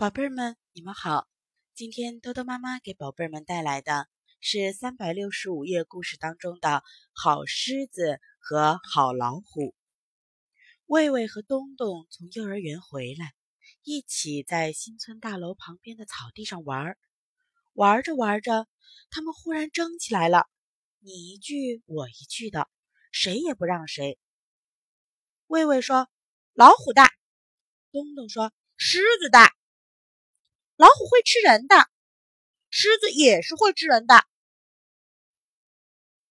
宝贝儿们，你们好！今天豆豆妈妈给宝贝儿们带来的是三百六十五页故事当中的好狮子和好老虎。魏魏和东东从幼儿园回来，一起在新村大楼旁边的草地上玩儿。玩着玩着，他们忽然争起来了，你一句我一句的，谁也不让谁。魏魏说：“老虎大。”东东说：“狮子大。”老虎会吃人的，狮子也是会吃人的。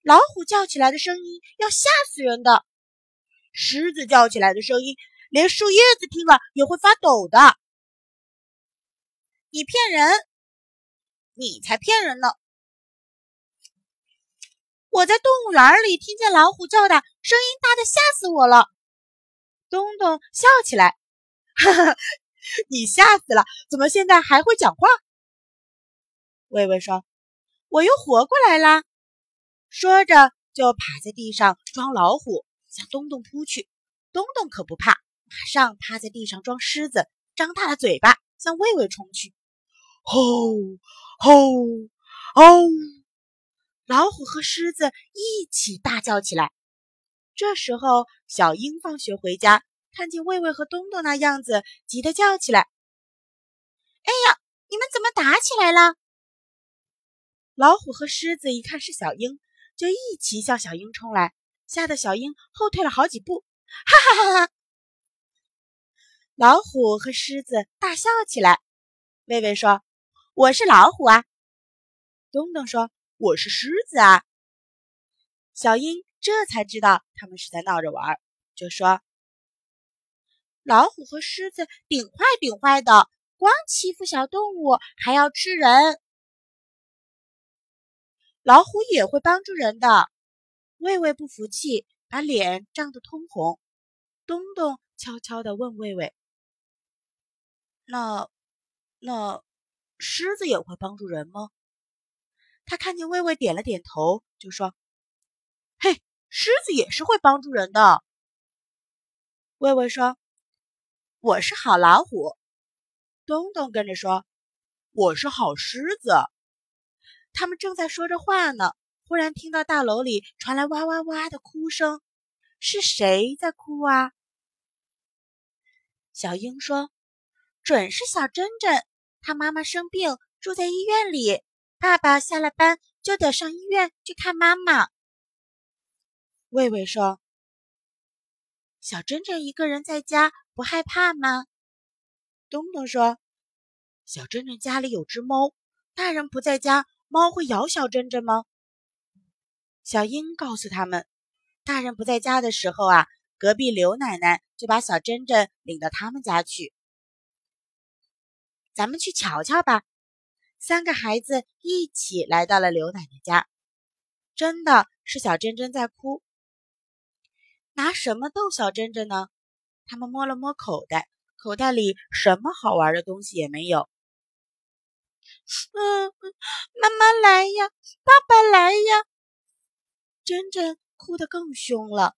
老虎叫起来的声音要吓死人的，狮子叫起来的声音连树叶子听了也会发抖的。你骗人，你才骗人呢！我在动物园里听见老虎叫的声音大的吓死我了。东东笑起来，哈哈。你吓死了！怎么现在还会讲话？魏魏说：“我又活过来啦！”说着就趴在地上装老虎，向东东扑去。东东可不怕，马上趴在地上装狮子，张大了嘴巴向魏魏冲去。吼吼吼！老虎和狮子一起大叫起来。这时候，小英放学回家。看见魏魏和东东那样子，急得叫起来：“哎呀，你们怎么打起来了？”老虎和狮子一看是小鹰，就一起向小鹰冲来，吓得小鹰后退了好几步。哈哈哈哈！老虎和狮子大笑起来。魏魏说：“我是老虎啊。”东东说：“我是狮子啊。”小鹰这才知道他们是在闹着玩，就说。老虎和狮子顶坏顶坏的，光欺负小动物，还要吃人。老虎也会帮助人的。魏魏不服气，把脸涨得通红。东东悄悄地问魏魏：“那那狮子也会帮助人吗？”他看见魏魏点了点头，就说：“嘿，狮子也是会帮助人的。”魏魏说。我是好老虎，东东跟着说：“我是好狮子。”他们正在说着话呢，忽然听到大楼里传来哇哇哇的哭声，是谁在哭啊？小英说：“准是小珍珍，她妈妈生病住在医院里，爸爸下了班就得上医院去看妈妈。”魏魏说：“小珍珍一个人在家。”不害怕吗？东东说：“小珍珍家里有只猫，大人不在家，猫会咬小珍珍吗？”小英告诉他们：“大人不在家的时候啊，隔壁刘奶奶就把小珍珍领到他们家去。咱们去瞧瞧吧。”三个孩子一起来到了刘奶奶家，真的是小珍珍在哭。拿什么逗小珍珍呢？他们摸了摸口袋，口袋里什么好玩的东西也没有。嗯，妈妈来呀，爸爸来呀！珍珍哭得更凶了。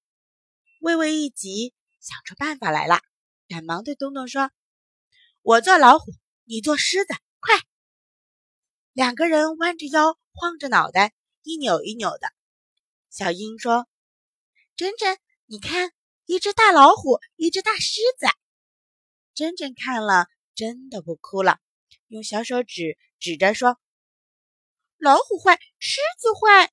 微微一急，想出办法来了，赶忙对东东说：“我做老虎，你做狮子，快！”两个人弯着腰，晃着脑袋，一扭一扭的。小英说：“珍珍，你看。”一只大老虎，一只大狮子。珍珍看了，真的不哭了，用小手指指着说：“老虎坏，狮子坏。”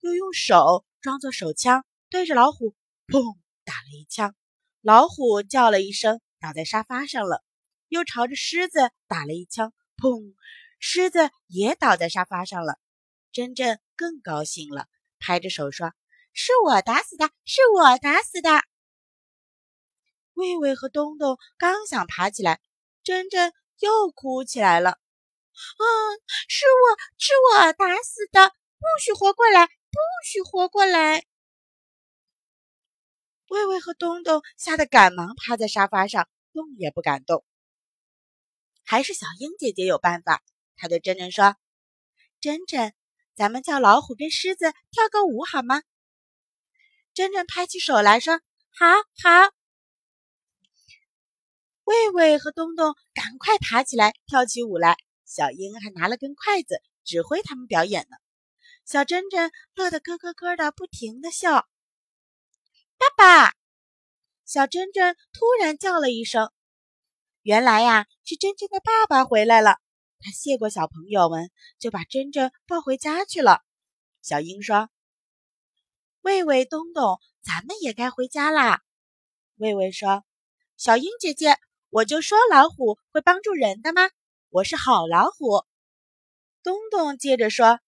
又用手装作手枪，对着老虎砰打了一枪。老虎叫了一声，倒在沙发上了。又朝着狮子打了一枪，砰，狮子也倒在沙发上了。珍珍更高兴了，拍着手说。是我打死的，是我打死的。魏魏和东东刚想爬起来，珍珍又哭起来了。嗯，是我是我打死的，不许活过来，不许活过来！魏魏和东东吓得赶忙趴在沙发上，动也不敢动。还是小英姐姐有办法，她对珍珍说：“珍珍，咱们叫老虎跟狮子跳个舞好吗？”珍珍拍起手来说：“好好。”魏魏和东东赶快爬起来跳起舞来，小英还拿了根筷子指挥他们表演呢。小珍珍乐得咯咯咯的不停的笑。爸爸，小珍珍突然叫了一声，原来呀是珍珍的爸爸回来了。他谢过小朋友们，就把珍珍抱回家去了。小英说：“喂喂、东东，咱们也该回家啦。”魏魏说：“小英姐姐。”我就说老虎会帮助人的吗？我是好老虎。东东接着说：“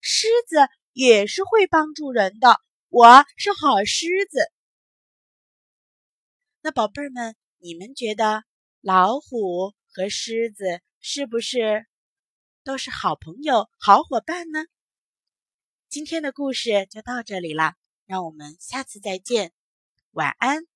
狮子也是会帮助人的，我是好狮子。”那宝贝儿们，你们觉得老虎和狮子是不是都是好朋友、好伙伴呢？今天的故事就到这里了，让我们下次再见，晚安。